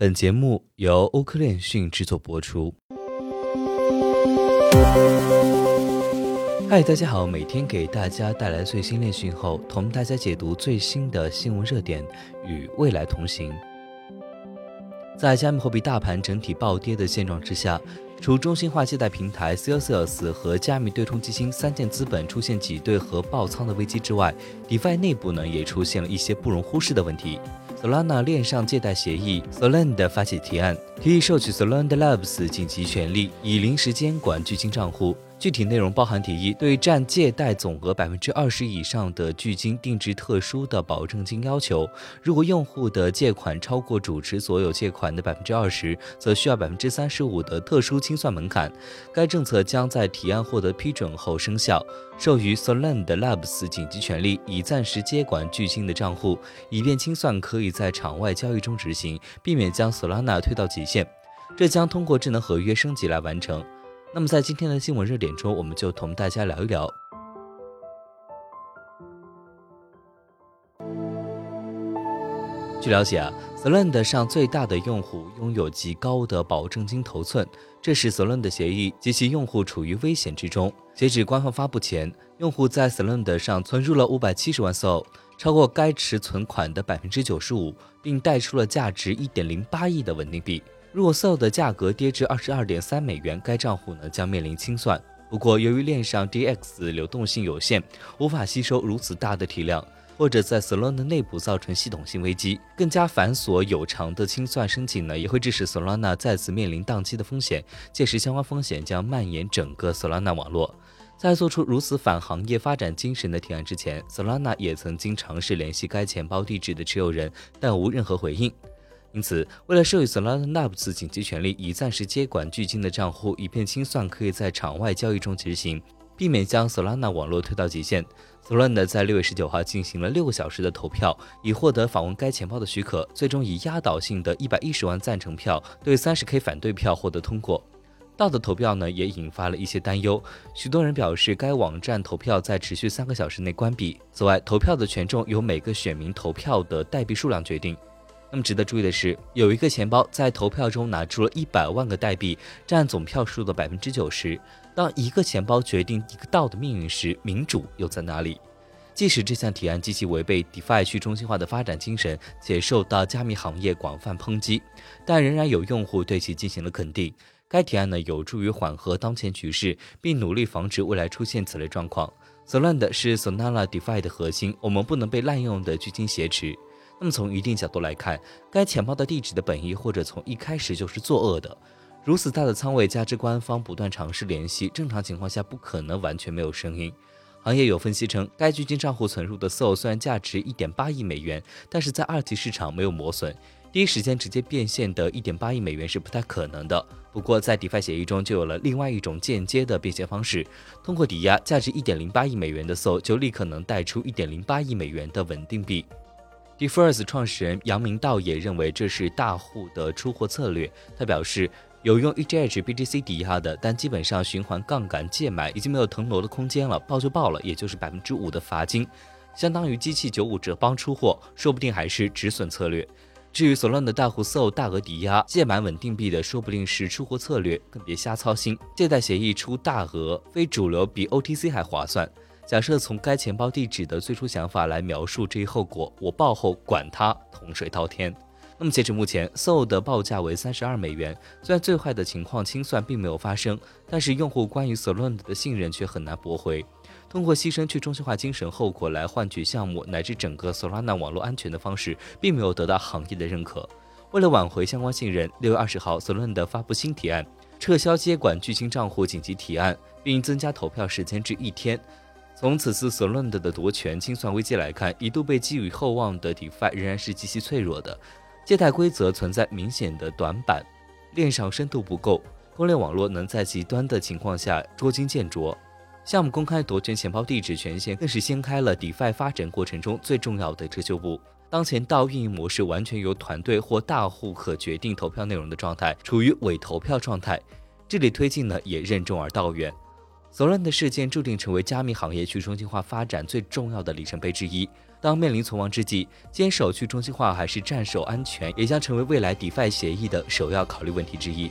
本节目由欧科链讯制作播出。嗨，大家好，每天给大家带来最新链讯后，同大家解读最新的新闻热点，与未来同行。在加密货币大盘整体暴跌的现状之下，除中心化借贷平台 Celsius 和加密对冲基金三箭资本出现挤兑和爆仓的危机之外，DeFi 内部呢也出现了一些不容忽视的问题。Solana 链上借贷协议，Soland 发起提案，提议授予 Solend Labs 紧急权利，以临时监管巨鲸账户。具体内容包含提议对占借贷总额百分之二十以上的巨金定制特殊的保证金要求，如果用户的借款超过主持所有借款的百分之二十，则需要百分之三十五的特殊清算门槛。该政策将在提案获得批准后生效。授予 Solend Labs 紧急权利，以暂时接管巨金的账户，以便清算可以在场外交易中执行，避免将 Solana 推到极限。这将通过智能合约升级来完成。那么在今天的新闻热点中，我们就同大家聊一聊。据了解啊，Solend 上最大的用户拥有极高的保证金头寸，这使 Solend 协议及其用户处于危险之中。截止官方发布前，用户在 Solend 上存入了五百七十万 Sol，超过该池存款的百分之九十五，并贷出了价值一点零八亿的稳定币。如果 SOL 的价格跌至二十二点三美元，该账户呢将面临清算。不过，由于链上 DX 流动性有限，无法吸收如此大的体量，或者在 Solana 内部造成系统性危机，更加繁琐有偿的清算申请呢，也会致使 Solana 再次面临宕机的风险。届时，相关风险将蔓延整个 Solana 网络。在做出如此反行业发展精神的提案之前，Solana 也曾经尝试联系该钱包地址的持有人，但无任何回应。因此，为了授予 Solana Labs 紧急权利，以暂时接管巨鲸的账户，以便清算可以在场外交易中执行，避免将 Solana 网络推到极限，Solana 在六月十九号进行了六个小时的投票，以获得访问该钱包的许可，最终以压倒性的一百一十万赞成票对三十 K 反对票获得通过。道的投票呢，也引发了一些担忧，许多人表示该网站投票在持续三个小时内关闭。此外，投票的权重由每个选民投票的代币数量决定。那么值得注意的是，有一个钱包在投票中拿出了一百万个代币，占总票数的百分之九十。当一个钱包决定一个道的命运时，民主又在哪里？即使这项提案极其违背 DeFi 去中心化的发展精神，且受到加密行业广泛抨击，但仍然有用户对其进行了肯定。该提案呢，有助于缓和当前局势，并努力防止未来出现此类状况。Solana 是 Solana DeFi 的核心，我们不能被滥用的巨鲸挟持。那么从一定角度来看，该钱包的地址的本意或者从一开始就是作恶的。如此大的仓位，加之官方不断尝试联系，正常情况下不可能完全没有声音。行业有分析称，该基金账户存入的 SOL 虽然价值1.8亿美元，但是在二级市场没有磨损，第一时间直接变现的1.8亿美元是不太可能的。不过在 DeFi 协议中就有了另外一种间接的变现方式，通过抵押价值1.08亿美元的 SOL，就立刻能贷出1.08亿美元的稳定币。Defers 创始人杨明道也认为这是大户的出货策略。他表示，有用 ETH BTC 抵押的，但基本上循环杠杆借买已经没有腾挪的空间了，爆就爆了，也就是百分之五的罚金，相当于机器九五折帮出货，说不定还是止损策略。至于所乱的大户 SO 大额抵押借买稳定币的，说不定是出货策略，更别瞎操心。借贷协议出大额，非主流比 OTC 还划算。假设从该钱包地址的最初想法来描述这一后果，我报后管他洪水滔天。那么截止目前，SOL 的报价为三十二美元。虽然最坏的情况清算并没有发生，但是用户关于 Solana 的信任却很难驳回。通过牺牲去中心化精神后果来换取项目乃至整个 Solana 网络安全的方式，并没有得到行业的认可。为了挽回相关信任，六月二十号，Solana 发布新提案，撤销接管巨星账户紧急提案，并增加投票时间至一天。从此次 Solana 的夺权清算危机来看，一度被寄予厚望的 DeFi 仍然是极其脆弱的，借贷规则存在明显的短板，链上深度不够，公链网络能在极端的情况下捉襟见肘。项目公开夺权钱包地址权限，更是掀开了 DeFi 发展过程中最重要的遮羞布。当前到运营模式完全由团队或大户可决定投票内容的状态，处于伪投票状态，这里推进呢也任重而道远。索伦的事件注定成为加密行业去中心化发展最重要的里程碑之一。当面临存亡之际，坚守去中心化还是战守安全，也将成为未来 DeFi 协议的首要考虑问题之一。